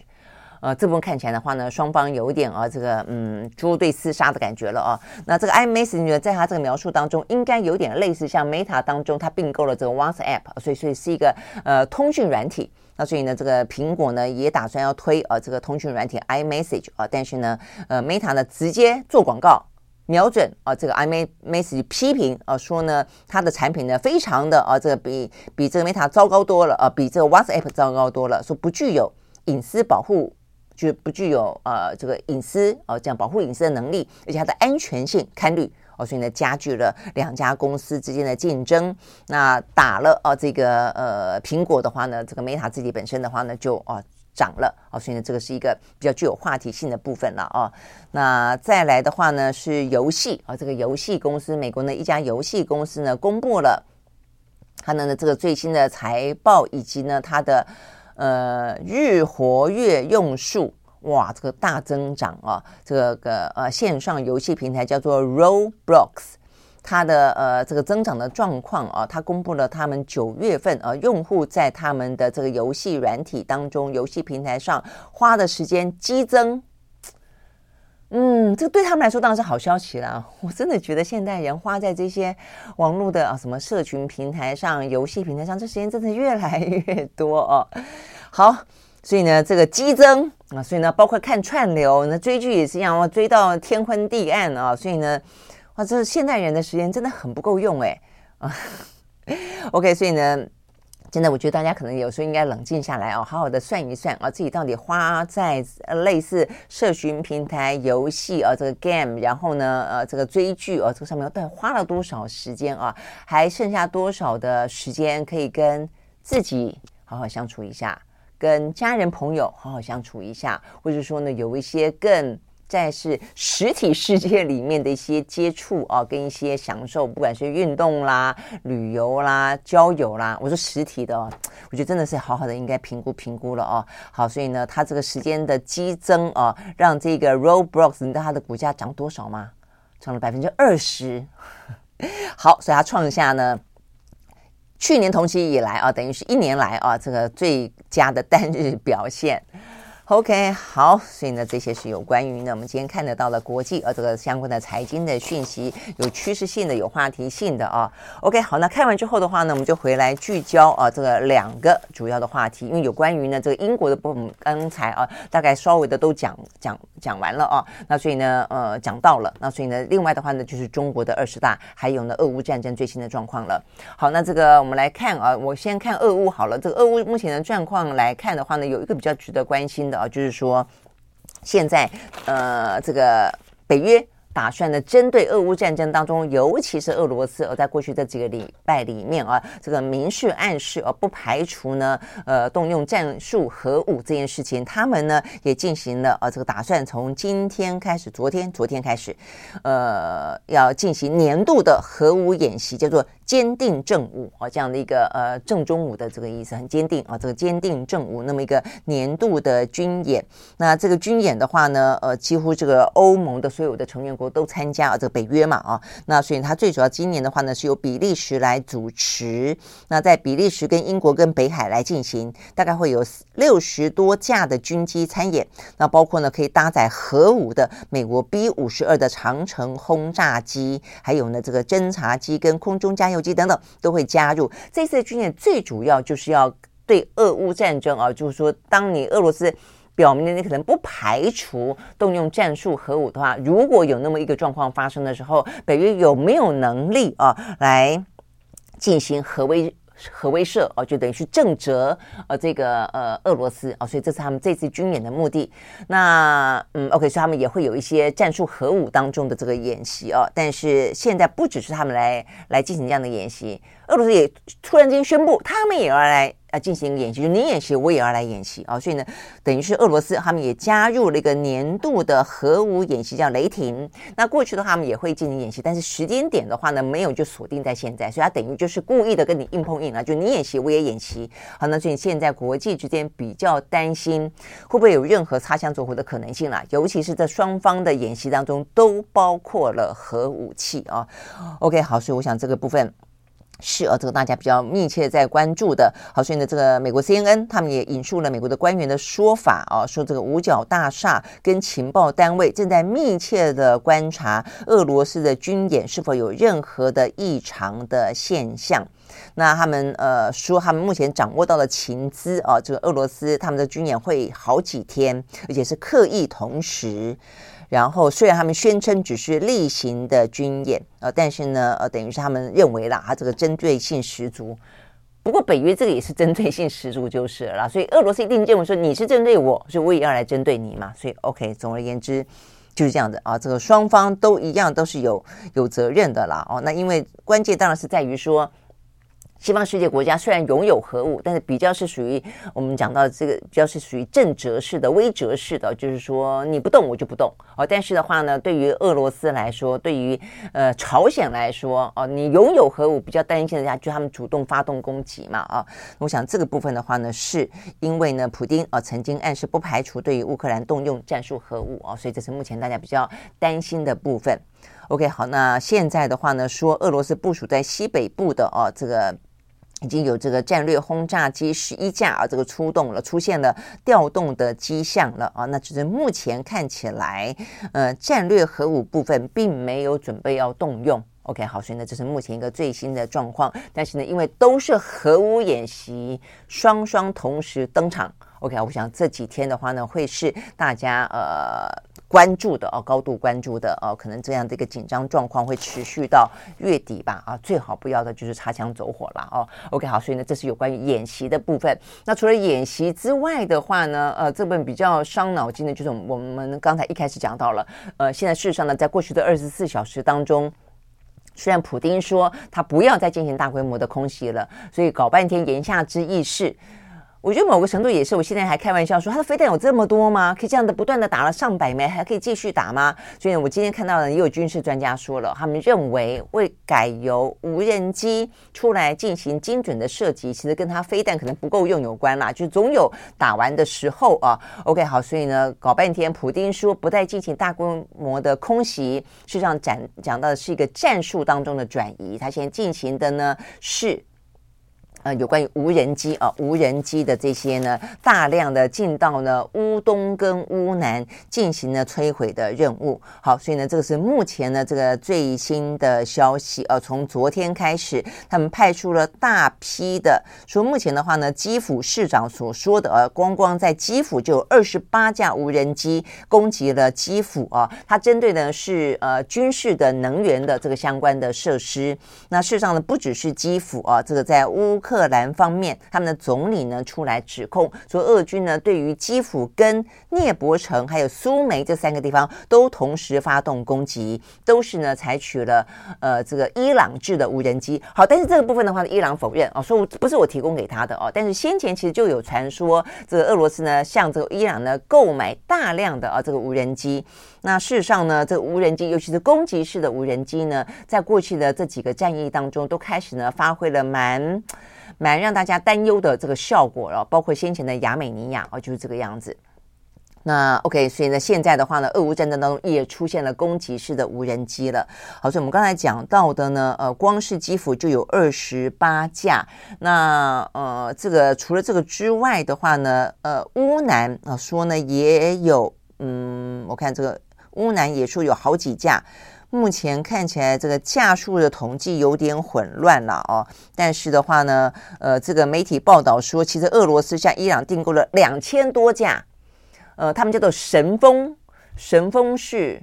S1: 呃，这部分看起来的话呢，双方有点啊，这个嗯，猪队厮杀的感觉了啊。那这个 iMessage 呢，在它这个描述当中，应该有点类似像 Meta 当中它并购了这个 WhatsApp，所以所以是一个呃通讯软体。那所以呢，这个苹果呢也打算要推啊这个通讯软体 iMessage 啊，但是呢，呃，Meta 呢直接做广告，瞄准啊这个 iMessage 批评啊说呢，它的产品呢非常的啊这个比比这个 Meta 糟糕多了啊，比这个 WhatsApp 糟糕多了，说不具有隐私保护。就不具有呃这个隐私哦，这样保护隐私的能力，而且它的安全性堪虑哦，所以呢加剧了两家公司之间的竞争。那打了哦这个呃苹果的话呢，这个 Meta 自己本身的话呢就哦涨了哦，所以呢这个是一个比较具有话题性的部分了哦。那再来的话呢是游戏啊，这个游戏公司美国呢一家游戏公司呢公布了它的这个最新的财报以及呢它的。呃，日活跃用数哇，这个大增长啊！这个呃线上游戏平台叫做 Roblox，它的呃这个增长的状况啊，它公布了他们九月份呃用户在他们的这个游戏软体当中，游戏平台上花的时间激增。嗯，这对他们来说当然是好消息了。我真的觉得现代人花在这些网络的啊什么社群平台上、游戏平台上，这时间真的越来越多哦。好，所以呢，这个激增啊，所以呢，包括看串流，那追剧也是一样，哇，追到天昏地暗啊。所以呢，哇，这现代人的时间真的很不够用哎 啊。OK，所以呢。现在我觉得大家可能有时候应该冷静下来哦，好好的算一算啊，自己到底花在类似社群平台、游戏啊这个 game，然后呢呃这个追剧啊这个上面到底花了多少时间啊？还剩下多少的时间可以跟自己好好相处一下，跟家人朋友好好相处一下，或者说呢有一些更。在是实体世界里面的一些接触啊，跟一些享受，不管是运动啦、旅游啦、交友啦，我说实体的哦，我觉得真的是好好的应该评估评估了哦。好，所以呢，它这个时间的激增啊，让这个 Roblox 你知道它的股价涨多少吗？涨了百分之二十。好，所以它创下呢去年同期以来啊，等于是一年来啊这个最佳的单日表现。OK，好，所以呢，这些是有关于呢，我们今天看得到的国际呃这个相关的财经的讯息，有趋势性的，有话题性的啊。OK，好，那看完之后的话呢，我们就回来聚焦啊这个两个主要的话题，因为有关于呢这个英国的部分，刚才啊大概稍微的都讲讲讲完了啊，那所以呢呃讲到了，那所以呢另外的话呢就是中国的二十大，还有呢俄乌战争最新的状况了。好，那这个我们来看啊，我先看俄乌好了，这个俄乌目前的状况来看的话呢，有一个比较值得关心啊，就是说，现在呃，这个北约。打算呢，针对俄乌战争当中，尤其是俄罗斯，而在过去这几个礼拜里面啊，这个明示暗示，而不排除呢，呃，动用战术核武这件事情，他们呢也进行了呃，这个打算从今天开始，昨天昨天开始，呃，要进行年度的核武演习，叫做坚定正午啊，这样的一个呃正中午的这个意思，很坚定啊，这个坚定正午那么一个年度的军演，那这个军演的话呢，呃，几乎这个欧盟的所有的成员国。国都参加啊，这个北约嘛啊，那所以它最主要今年的话呢，是由比利时来主持，那在比利时跟英国跟北海来进行，大概会有六十多架的军机参演，那包括呢可以搭载核武的美国 B 五十二的长城轰炸机，还有呢这个侦察机跟空中加油机等等都会加入。这次军演最主要就是要对俄乌战争啊，就是说当你俄罗斯。表明了你可能不排除动用战术核武的话，如果有那么一个状况发生的时候，北约有没有能力啊来进行核威核威慑啊？就等于是正则呃这个呃俄罗斯啊，所以这是他们这次军演的目的。那嗯，OK，所以他们也会有一些战术核武当中的这个演习啊。但是现在不只是他们来来进行这样的演习，俄罗斯也突然间宣布他们也要来。啊，进行演习，就你演习，我也要来演习啊！所以呢，等于是俄罗斯他们也加入了一个年度的核武演习，叫雷霆。那过去的话，他们也会进行演习，但是时间点的话呢，没有就锁定在现在，所以他等于就是故意的跟你硬碰硬了，就你演习，我也演习。好，那所以现在国际之间比较担心会不会有任何擦枪走火的可能性啦，尤其是在双方的演习当中都包括了核武器啊。OK，好，所以我想这个部分。是啊，这个大家比较密切在关注的。好，所以呢，这个美国 CNN 他们也引述了美国的官员的说法啊，说这个五角大厦跟情报单位正在密切的观察俄罗斯的军演是否有任何的异常的现象。那他们呃说，他们目前掌握到的情资啊，这个俄罗斯他们的军演会好几天，而且是刻意同时。然后，虽然他们宣称只是例行的军演，呃，但是呢，呃，等于是他们认为啦，他这个针对性十足。不过，北约这个也是针对性十足就是了啦。所以，俄罗斯一定认为说你是针对我，所以我也要来针对你嘛。所以，OK，总而言之就是这样的啊。这个双方都一样，都是有有责任的啦。哦，那因为关键当然是在于说。西方世界国家虽然拥有核武，但是比较是属于我们讲到这个比较是属于正则式的、威慑式的，就是说你不动我就不动哦。但是的话呢，对于俄罗斯来说，对于呃朝鲜来说哦，你拥有核武比较担心的家，就他们主动发动攻击嘛啊。我想这个部分的话呢，是因为呢，普丁啊曾经暗示不排除对于乌克兰动用战术核武啊，所以这是目前大家比较担心的部分。OK，好，那现在的话呢，说俄罗斯部署在西北部的哦这个。已经有这个战略轰炸机十一架啊，这个出动了，出现了调动的迹象了啊。那只是目前看起来，呃，战略核武部分并没有准备要动用。OK，好，所以呢，这是目前一个最新的状况。但是呢，因为都是核武演习，双双同时登场。OK，我想这几天的话呢，会是大家呃。关注的哦，高度关注的哦，可能这样的一个紧张状况会持续到月底吧啊，最好不要的就是擦枪走火了哦。OK，好，所以呢，这是有关于演习的部分。那除了演习之外的话呢，呃，这本比较伤脑筋的就是我们刚才一开始讲到了，呃，现在事实上呢，在过去的二十四小时当中，虽然普丁说他不要再进行大规模的空袭了，所以搞半天言下之意是。我觉得某个程度也是，我现在还开玩笑说，他的飞弹有这么多吗？可以这样的不断的打了上百枚，还可以继续打吗？所以，我今天看到的也有军事专家说了，他们认为会改由无人机出来进行精准的射击，其实跟他飞弹可能不够用有关啦，就总有打完的时候啊。OK，好，所以呢，搞半天，普丁说不再进行大规模的空袭，实际上讲讲到的是一个战术当中的转移，他现在进行的呢是。呃，有关于无人机啊，无人机的这些呢，大量的进到呢乌东跟乌南进行了摧毁的任务。好，所以呢，这个是目前呢这个最新的消息呃。从昨天开始，他们派出了大批的，说目前的话呢，基辅市长所说的呃，光光在基辅就有二十八架无人机攻击了基辅啊。它针对的是呃军事的能源的这个相关的设施。那事实上呢，不只是基辅啊，这个在乌克。乌克兰方面，他们的总理呢出来指控说，俄军呢对于基辅、跟聂伯城还有苏梅这三个地方都同时发动攻击，都是呢采取了呃这个伊朗制的无人机。好，但是这个部分的话，伊朗否认哦，说不是我提供给他的哦。但是先前其实就有传说，这个俄罗斯呢向这个伊朗呢购买大量的啊这个无人机。那事实上呢，这个无人机，尤其是攻击式的无人机呢，在过去的这几个战役当中，都开始呢发挥了蛮。蛮让大家担忧的这个效果了，包括先前的亚美尼亚哦，就是这个样子。那 OK，所以呢，现在的话呢，俄乌战争当中也出现了攻击式的无人机了。好，所以我们刚才讲到的呢，呃，光是基辅就有二十八架。那呃，这个除了这个之外的话呢，呃，乌南啊说呢也有，嗯，我看这个乌南也说有好几架。目前看起来这个架数的统计有点混乱了哦。但是的话呢，呃，这个媒体报道说，其实俄罗斯向伊朗订购了两千多架。呃，他们叫做神风神风式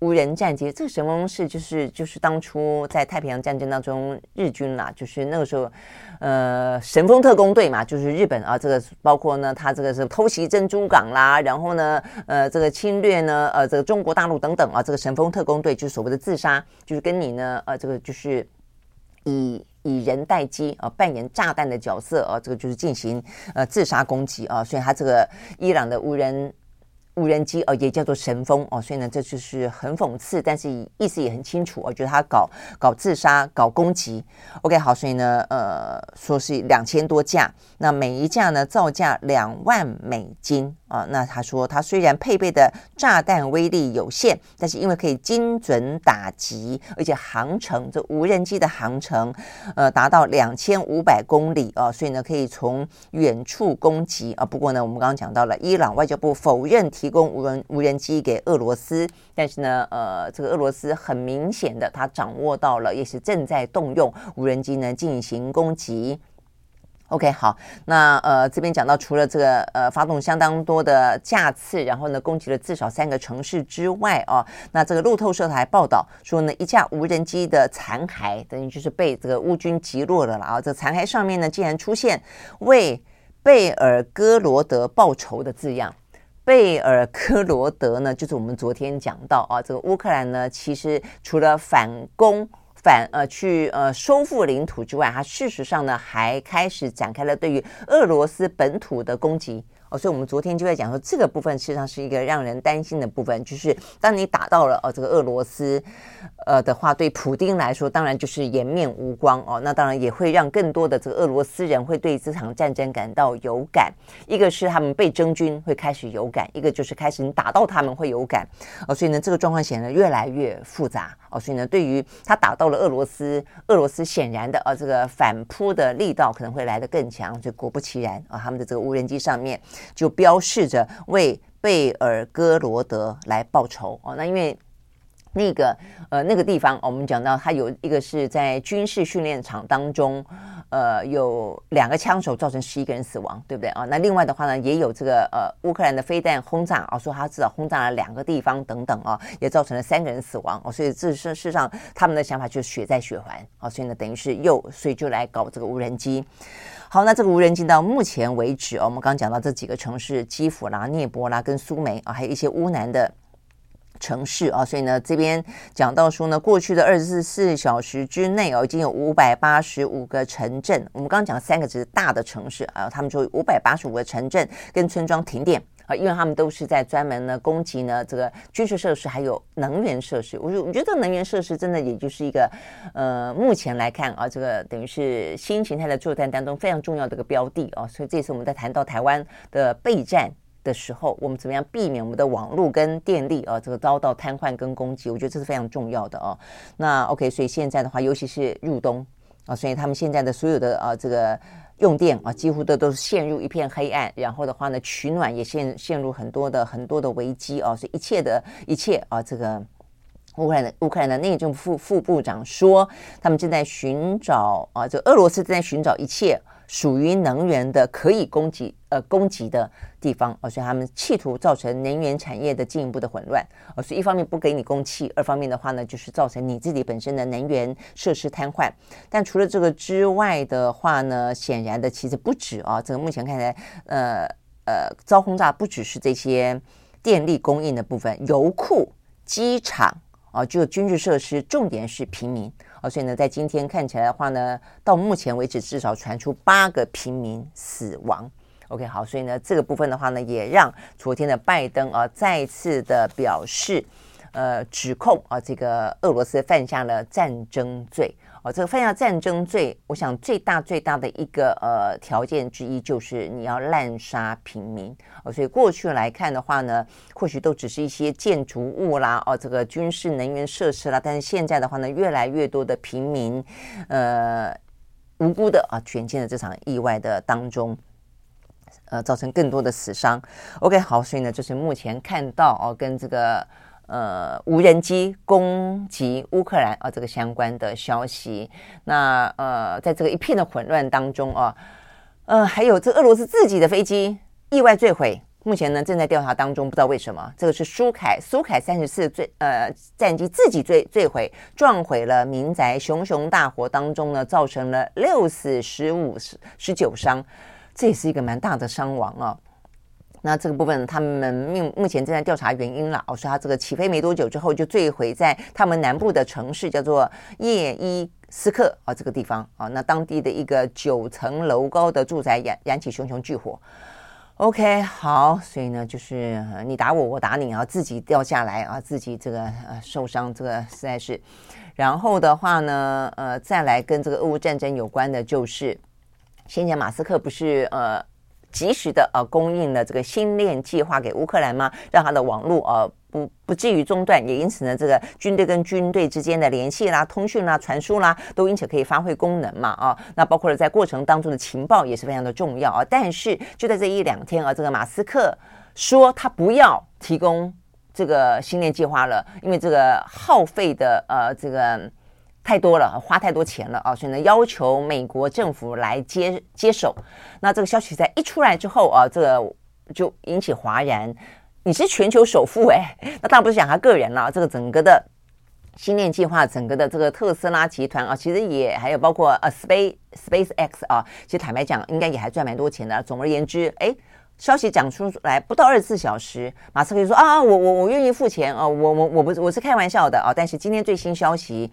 S1: 无人战机。这个神风式就是就是当初在太平洋战争当中日军啦，就是那个时候，呃，神风特工队嘛，就是日本啊，这个包括呢，他这个是偷袭珍珠港啦，然后呢，呃，这个侵略呢，呃，这个中国大陆等等啊，这个神风特工队就是所谓的自杀，就是跟你呢，呃，这个就是以。以人代机啊，扮演炸弹的角色啊，这个就是进行呃自杀攻击啊，所以他这个伊朗的无人。无人机哦，也叫做神风哦，所以呢，这就是很讽刺，但是意思也很清楚。我觉得他搞搞自杀、搞攻击。OK，好，所以呢，呃，说是两千多架，那每一架呢造价两万美金啊。那他说，他虽然配备的炸弹威力有限，但是因为可以精准打击，而且航程这无人机的航程呃达到两千五百公里啊，所以呢可以从远处攻击啊。不过呢，我们刚刚讲到了，伊朗外交部否认提。供无人无人机给俄罗斯，但是呢，呃，这个俄罗斯很明显的，他掌握到了，也是正在动用无人机呢进行攻击。OK，好，那呃这边讲到，除了这个呃发动相当多的架次，然后呢攻击了至少三个城市之外啊，那这个路透社还报道说呢，一架无人机的残骸等于就是被这个乌军击落了了啊，这残骸上面呢竟然出现为贝尔哥罗德报仇的字样。贝尔科罗德呢，就是我们昨天讲到啊，这个乌克兰呢，其实除了反攻、反呃去呃收复领土之外，它事实上呢，还开始展开了对于俄罗斯本土的攻击。哦，所以我们昨天就在讲说，这个部分实际上是一个让人担心的部分，就是当你打到了哦这个俄罗斯，呃的话，对普丁来说当然就是颜面无光哦，那当然也会让更多的这个俄罗斯人会对这场战争感到有感。一个是他们被征军会开始有感，一个就是开始你打到他们会有感。哦，所以呢这个状况显得越来越复杂。哦，所以呢对于他打到了俄罗斯，俄罗斯显然的啊这个反扑的力道可能会来得更强。就果不其然啊，他们的这个无人机上面。就标示着为贝尔哥罗德来报仇哦。那因为那个呃那个地方，我们讲到它有一个是在军事训练场当中，呃有两个枪手造成十一个人死亡，对不对啊？那另外的话呢，也有这个呃乌克兰的飞弹轰炸啊，说他至少轰炸了两个地方等等啊，也造成了三个人死亡哦。所以这是事实上他们的想法就是血债血还啊，所以呢等于是又所以就来搞这个无人机。好，那这个无人机到目前为止，哦，我们刚刚讲到这几个城市，基辅啦、聂伯啦跟苏梅啊，还有一些乌南的城市啊，所以呢，这边讲到说呢，过去的二十四小时之内哦，已经有五百八十五个城镇，我们刚刚讲三个只是大的城市啊，他们说五百八十五个城镇跟村庄停电。啊，因为他们都是在专门呢攻击呢这个军事设施，还有能源设施。我觉我觉得能源设施真的也就是一个呃，目前来看啊，这个等于是新形态的作战当中非常重要的一个标的啊。所以这次我们在谈到台湾的备战的时候，我们怎么样避免我们的网络跟电力啊这个遭到瘫痪跟攻击？我觉得这是非常重要的啊。那 OK，所以现在的话，尤其是入冬啊，所以他们现在的所有的啊这个。用电啊，几乎都都是陷入一片黑暗，然后的话呢，取暖也陷陷入很多的很多的危机啊，所以一切的一切啊，这个乌克兰的乌克兰的内政副副部长说，他们正在寻找啊，这俄罗斯正在寻找一切。属于能源的可以供给呃供给的地方，而、哦、所以他们企图造成能源产业的进一步的混乱，而、哦、所以一方面不给你供气，二方面的话呢，就是造成你自己本身的能源设施瘫痪。但除了这个之外的话呢，显然的其实不止啊，这个目前看来，呃呃，遭轰炸不只是这些电力供应的部分，油库、机场啊，就军事设施，重点是平民。啊，所以呢，在今天看起来的话呢，到目前为止至少传出八个平民死亡。OK，好，所以呢，这个部分的话呢，也让昨天的拜登啊再次的表示，呃指控啊，这个俄罗斯犯下了战争罪。哦，这个犯下战争罪，我想最大最大的一个呃条件之一就是你要滥杀平民。哦，所以过去来看的话呢，或许都只是一些建筑物啦，哦，这个军事能源设施啦，但是现在的话呢，越来越多的平民，呃，无辜的啊卷进了这场意外的当中，呃，造成更多的死伤。OK，好，所以呢，就是目前看到哦，跟这个。呃，无人机攻击乌克兰啊，这个相关的消息。那呃，在这个一片的混乱当中啊，呃，还有这俄罗斯自己的飞机意外坠毁，目前呢正在调查当中，不知道为什么。这个是苏凯苏凯三十四坠呃战机自己坠坠毁，撞毁了民宅，熊熊大火当中呢，造成了六死十五十十九伤，这也是一个蛮大的伤亡啊。那这个部分，他们目目前正在调查原因了。我说他这个起飞没多久之后就坠毁在他们南部的城市，叫做叶伊斯克啊这个地方啊。那当地的一个九层楼高的住宅燃燃起熊熊巨火。OK，好，所以呢，就是你打我，我打你啊，自己掉下来啊，自己这个呃受伤，这个实在是。然后的话呢，呃，再来跟这个俄乌战争有关的，就是先前马斯克不是呃。及时的呃供应了这个星链计划给乌克兰吗？让他的网络呃不不至于中断，也因此呢，这个军队跟军队之间的联系啦、通讯啦、传输啦，都因此可以发挥功能嘛啊。那包括了在过程当中的情报也是非常的重要啊。但是就在这一两天啊，这个马斯克说他不要提供这个星链计划了，因为这个耗费的呃这个。太多了，花太多钱了啊！所以呢，要求美国政府来接接手。那这个消息在一出来之后啊，这个就引起哗然。你是全球首富哎，那当然不是讲他个人了。这个整个的星链计划，整个的这个特斯拉集团啊，其实也还有包括呃 Space SpaceX 啊，其实坦白讲，应该也还赚蛮多钱的。总而言之，哎，消息讲出来不到二十四小时，马斯克就说啊，我我我愿意付钱啊，我我我不是我是开玩笑的啊。但是今天最新消息。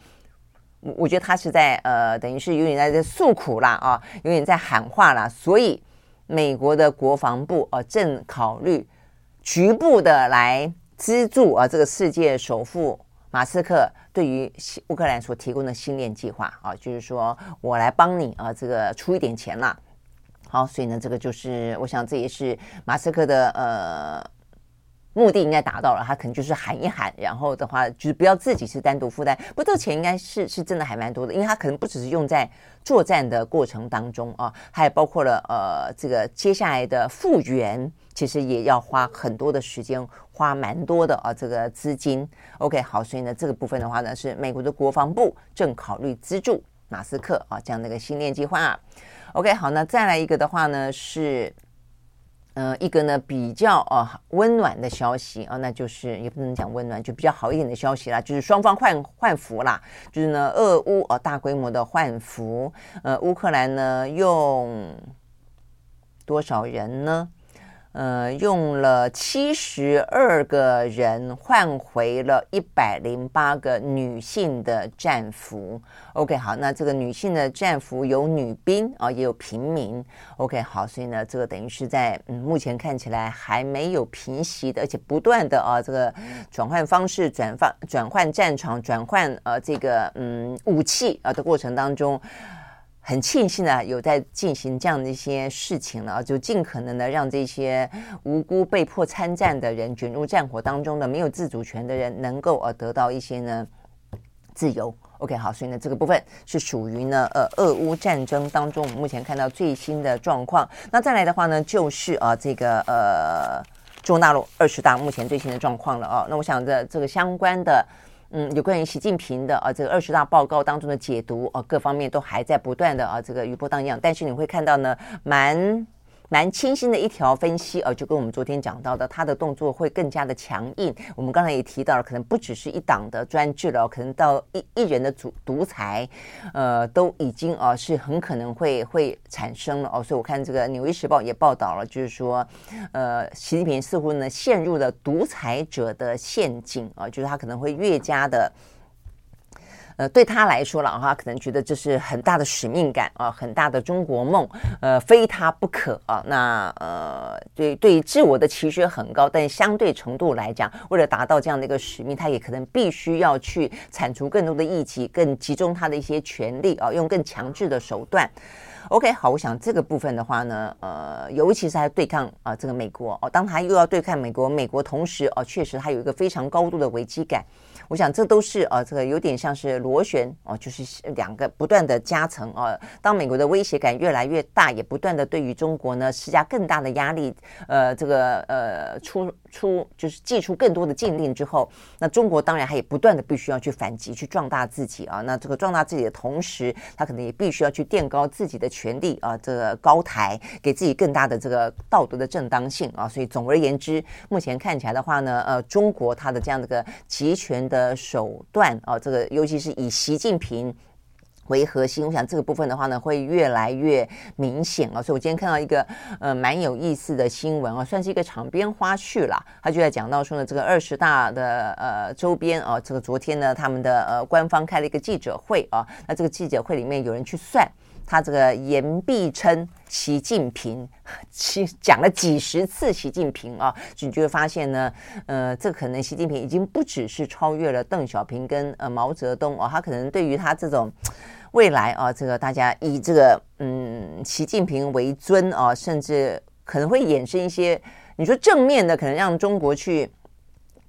S1: 我觉得他是在呃，等于是有点在诉苦啦啊，有点在喊话啦。所以美国的国防部啊，正考虑局部的来资助啊，这个世界首富马斯克对于乌克兰所提供的星链计划啊，就是说我来帮你啊，这个出一点钱啦。好，所以呢，这个就是我想这也是马斯克的呃。目的应该达到了，他可能就是喊一喊，然后的话就是不要自己是单独负担。不过这个钱应该是是真的还蛮多的，因为他可能不只是用在作战的过程当中啊，还包括了呃这个接下来的复原，其实也要花很多的时间，花蛮多的啊这个资金。OK，好，所以呢这个部分的话呢，是美国的国防部正考虑资助马斯克啊这样的一个星链计划。OK，好，那再来一个的话呢是。呃，一个呢比较啊温暖的消息啊，那就是也不能讲温暖，就比较好一点的消息啦，就是双方换换服啦，就是呢俄乌啊大规模的换服，呃，乌克兰呢用多少人呢？呃，用了七十二个人换回了一百零八个女性的战俘。OK，好，那这个女性的战俘有女兵啊，也有平民。OK，好，所以呢，这个等于是在嗯，目前看起来还没有平息的，而且不断的啊，这个转换方式、转换转换战场、转换呃这个嗯武器啊的过程当中。很庆幸呢，有在进行这样的一些事情了，就尽可能的让这些无辜被迫参战的人卷入战火当中的没有自主权的人，能够呃得到一些呢自由。OK，好，所以呢这个部分是属于呢呃俄乌战争当中我们目前看到最新的状况。那再来的话呢，就是啊这个呃中大陆二十大目前最新的状况了啊。那我想着这个相关的。嗯，有关于习近平的啊，这个二十大报告当中的解读啊，各方面都还在不断的啊，这个余波荡漾。但是你会看到呢，蛮。蛮清新的一条分析，呃，就跟我们昨天讲到的，他的动作会更加的强硬。我们刚才也提到了，可能不只是一党的专制了，可能到一一人的独独裁，呃，都已经啊、是很可能会会产生了哦。所以我看这个《纽约时报》也报道了，就是说，呃，习近平似乎呢陷入了独裁者的陷阱啊、就是他可能会越加的。呃，对他来说了哈，可能觉得这是很大的使命感啊，很大的中国梦，呃，非他不可啊。那呃，对对，自我的期许很高，但相对程度来讲，为了达到这样的一个使命，他也可能必须要去铲除更多的异己，更集中他的一些权力啊，用更强制的手段。OK，好，我想这个部分的话呢，呃，尤其是在对抗啊、这个美国哦，当他又要对抗美国，美国同时哦，确实他有一个非常高度的危机感。我想这都是呃，这个有点像是螺旋哦，就是两个不断的加成哦。当美国的威胁感越来越大，也不断的对于中国呢施加更大的压力，呃，这个呃出出就是祭出更多的禁令之后，那中国当然它也不断的必须要去反击，去壮大自己啊。那这个壮大自己的同时，他可能也必须要去垫高自己的权力啊，这个高台给自己更大的这个道德的正当性啊。所以总而言之，目前看起来的话呢，呃，中国它的这样的个集权的。的手段啊，这个尤其是以习近平为核心，我想这个部分的话呢，会越来越明显啊。所以我今天看到一个呃蛮有意思的新闻啊，算是一个场边花絮啦。他就在讲到说呢，这个二十大的呃周边啊，这个昨天呢，他们的呃官方开了一个记者会啊，那这个记者会里面有人去算。他这个言必称习近平，其讲了几十次习近平啊，你就会发现呢，呃，这可能习近平已经不只是超越了邓小平跟呃毛泽东哦，他可能对于他这种未来啊，这个大家以这个嗯习近平为尊啊，甚至可能会衍生一些你说正面的，可能让中国去。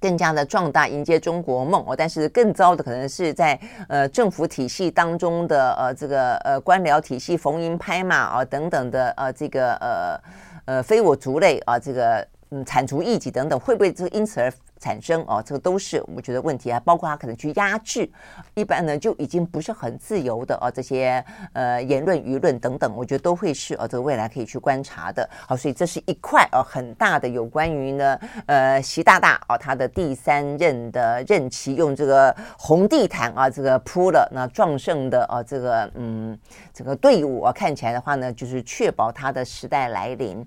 S1: 更加的壮大，迎接中国梦哦。但是更糟的可能是在呃政府体系当中的呃这个呃官僚体系逢迎拍马啊等等的呃这个呃呃非我族类啊这个嗯铲除异己等等，会不会就因此而？产生哦，这个都是我觉得问题啊，包括他可能去压制，一般呢就已经不是很自由的哦，这些呃言论、舆论等等，我觉得都会是哦，这个未来可以去观察的。好，所以这是一块哦很大的有关于呢呃习大大哦他的第三任的任期用这个红地毯啊这个铺了那壮盛的哦这个嗯这个队伍啊看起来的话呢就是确保他的时代来临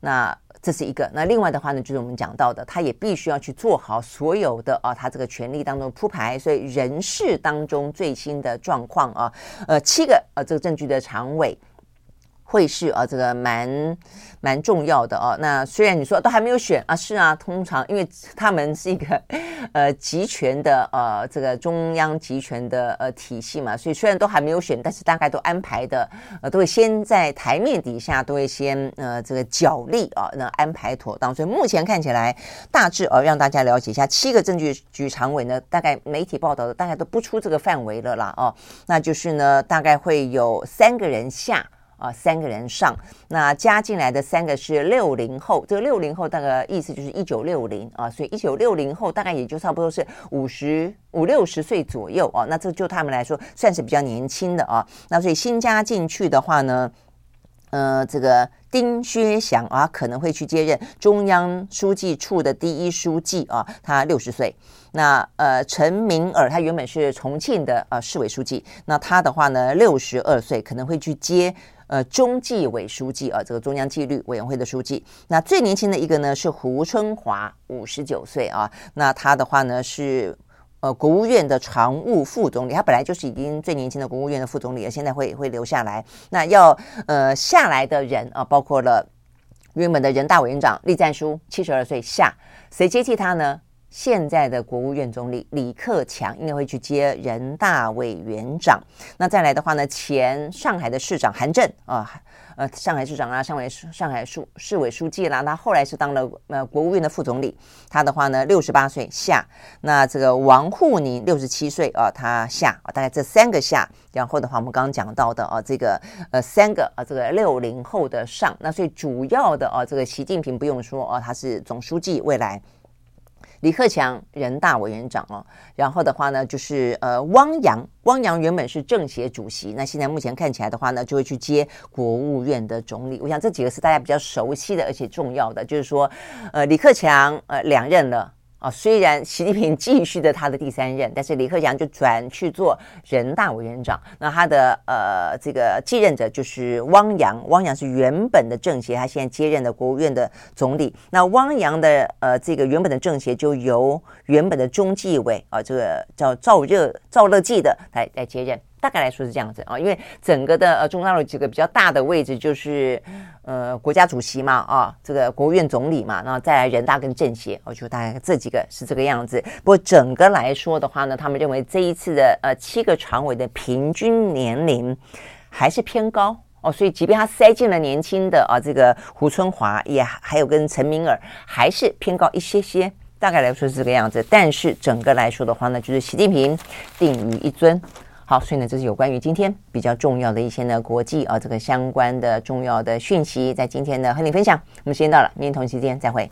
S1: 那。这是一个，那另外的话呢，就是我们讲到的，他也必须要去做好所有的啊，他这个权力当中铺排，所以人事当中最新的状况啊，呃，七个呃这个证据的常委。会是啊，这个蛮蛮重要的哦。那虽然你说都还没有选啊，是啊，通常因为他们是一个 呃集权的呃这个中央集权的呃体系嘛，所以虽然都还没有选，但是大概都安排的呃都会先在台面底下都会先呃这个角力啊，那安排妥当。所以目前看起来大致呃让大家了解一下，七个政治局常委呢，大概媒体报道的大概都不出这个范围了啦哦，那就是呢大概会有三个人下。啊，三个人上，那加进来的三个是六零后，这个六零后大概意思就是一九六零啊，所以一九六零后大概也就差不多是五十五六十岁左右啊，那这就他们来说算是比较年轻的啊，那所以新加进去的话呢，呃，这个丁薛祥啊可能会去接任中央书记处的第一书记啊，他六十岁，那呃陈明尔他原本是重庆的呃市委书记，那他的话呢六十二岁可能会去接。呃，中纪委书记啊，这个中央纪律委员会的书记。那最年轻的一个呢是胡春华，五十九岁啊。那他的话呢是呃国务院的常务副总理，他本来就是已经最年轻的国务院的副总理了，现在会会留下来。那要呃下来的人啊，包括了原本的人大委员长栗战书，七十二岁下，谁接替他呢？现在的国务院总理李克强应该会去接人大委员长。那再来的话呢，前上海的市长韩正啊，呃，上海市长啊，上海上海市市委书记啦，他后来是当了呃国务院的副总理。他的话呢，六十八岁下。那这个王沪宁六十七岁啊，他下啊，大概这三个下。然后的话，我们刚刚讲到的啊，这个呃三个啊，这个六零后的上。那所以主要的啊，这个习近平不用说啊，他是总书记，未来。李克强，人大委员长哦，然后的话呢，就是呃，汪洋，汪洋原本是政协主席，那现在目前看起来的话呢，就会去接国务院的总理。我想这几个是大家比较熟悉的，而且重要的，就是说，呃，李克强呃两任了。啊，虽然习近平继续的他的第三任，但是李克强就转去做人大委员长。那他的呃这个继任者就是汪洋，汪洋是原本的政协，他现在接任的国务院的总理。那汪洋的呃这个原本的政协就由原本的中纪委啊，这个叫赵热赵乐际的来来接任。大概来说是这样子啊，因为整个的呃中央有几个比较大的位置就是呃国家主席嘛啊，这个国务院总理嘛，然后再来人大跟政协，我觉得大概这几个是这个样子。不过整个来说的话呢，他们认为这一次的呃七个常委的平均年龄还是偏高哦，所以即便他塞进了年轻的啊这个胡春华，也还有跟陈敏尔，还是偏高一些些。大概来说是这个样子，但是整个来说的话呢，就是习近平定于一尊。好，所以呢，这是有关于今天比较重要的一些呢国际啊这个相关的重要的讯息，在今天呢和你分享。我们时间到了，明天同一时间再会。